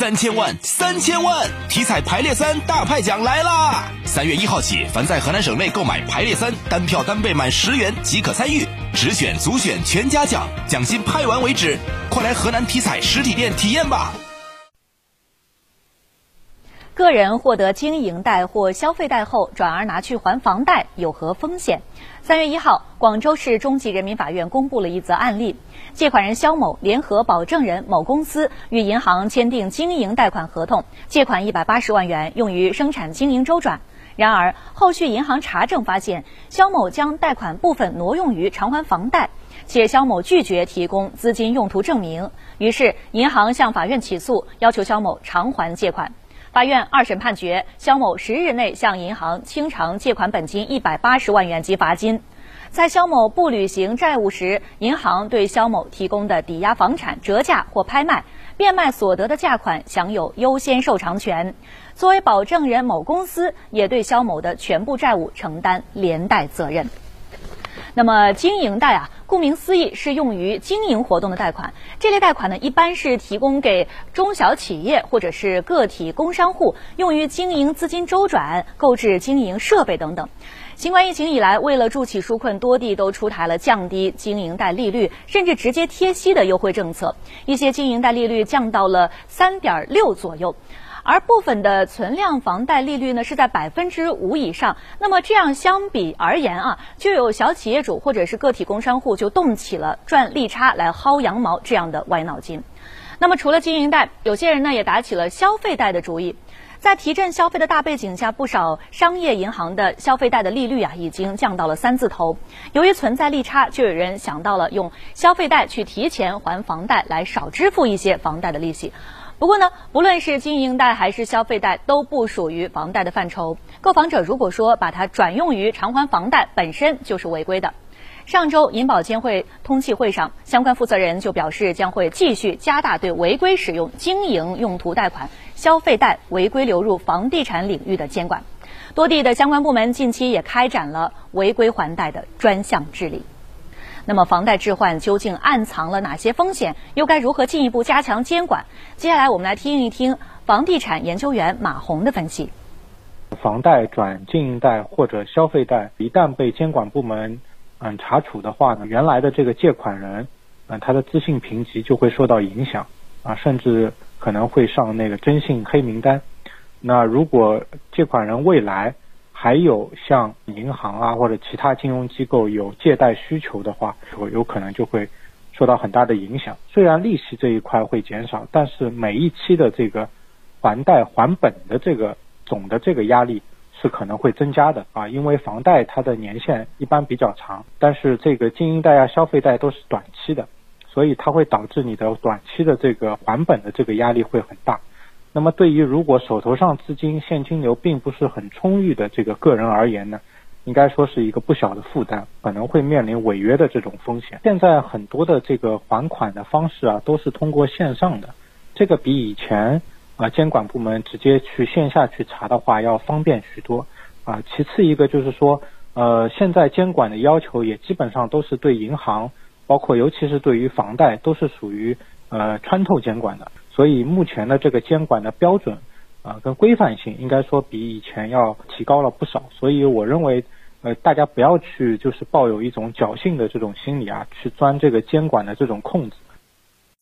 三千万，三千万！体彩排列三大派奖来啦！三月一号起，凡在河南省内购买排列三，单票单倍满十元即可参与，直选、组选全家奖，奖金派完为止。快来河南体彩实体店体验吧！个人获得经营贷或消费贷后，转而拿去还房贷，有何风险？三月一号，广州市中级人民法院公布了一则案例：借款人肖某联合保证人某公司与银行签订经营贷款合同，借款一百八十万元用于生产经营周转。然而，后续银行查证发现，肖某将贷款部分挪用于偿还房贷，且肖某拒绝提供资金用途证明。于是，银行向法院起诉，要求肖某偿还借款。法院二审判决肖某十日内向银行清偿借款本金一百八十万元及罚金。在肖某不履行债务时，银行对肖某提供的抵押房产折价或拍卖、变卖所得的价款享有优先受偿权。作为保证人，某公司也对肖某的全部债务承担连带责任。那么，经营贷啊，顾名思义是用于经营活动的贷款。这类贷款呢，一般是提供给中小企业或者是个体工商户，用于经营资金周转、购置经营设备等等。新冠疫情以来，为了助企纾困，多地都出台了降低经营贷利率，甚至直接贴息的优惠政策。一些经营贷利率降到了三点六左右。而部分的存量房贷利率呢是在百分之五以上，那么这样相比而言啊，就有小企业主或者是个体工商户就动起了赚利差来薅羊毛这样的歪脑筋。那么除了经营贷，有些人呢也打起了消费贷的主意。在提振消费的大背景下，不少商业银行的消费贷的利率啊已经降到了三字头。由于存在利差，就有人想到了用消费贷去提前还房贷，来少支付一些房贷的利息。不过呢，不论是经营贷还是消费贷，都不属于房贷的范畴。购房者如果说把它转用于偿还房贷，本身就是违规的。上周银保监会通气会上，相关负责人就表示，将会继续加大对违规使用经营用途贷款、消费贷违规流入房地产领域的监管。多地的相关部门近期也开展了违规还贷的专项治理。那么，房贷置换究竟暗藏了哪些风险？又该如何进一步加强监管？接下来，我们来听一听房地产研究员马红的分析。房贷转经营贷或者消费贷，一旦被监管部门嗯查处的话呢，原来的这个借款人嗯他的资信评级就会受到影响啊，甚至可能会上那个征信黑名单。那如果借款人未来还有像银行啊或者其他金融机构有借贷需求的话，有有可能就会受到很大的影响。虽然利息这一块会减少，但是每一期的这个还贷还本的这个总的这个压力是可能会增加的啊，因为房贷它的年限一般比较长，但是这个经营贷啊、消费贷都是短期的，所以它会导致你的短期的这个还本的这个压力会很大。那么，对于如果手头上资金现金流并不是很充裕的这个个人而言呢，应该说是一个不小的负担，可能会面临违约的这种风险。现在很多的这个还款的方式啊，都是通过线上的，这个比以前啊监管部门直接去线下去查的话要方便许多啊。其次一个就是说，呃，现在监管的要求也基本上都是对银行，包括尤其是对于房贷，都是属于呃穿透监管的。所以目前的这个监管的标准啊，跟规范性应该说比以前要提高了不少。所以我认为，呃，大家不要去就是抱有一种侥幸的这种心理啊，去钻这个监管的这种空子。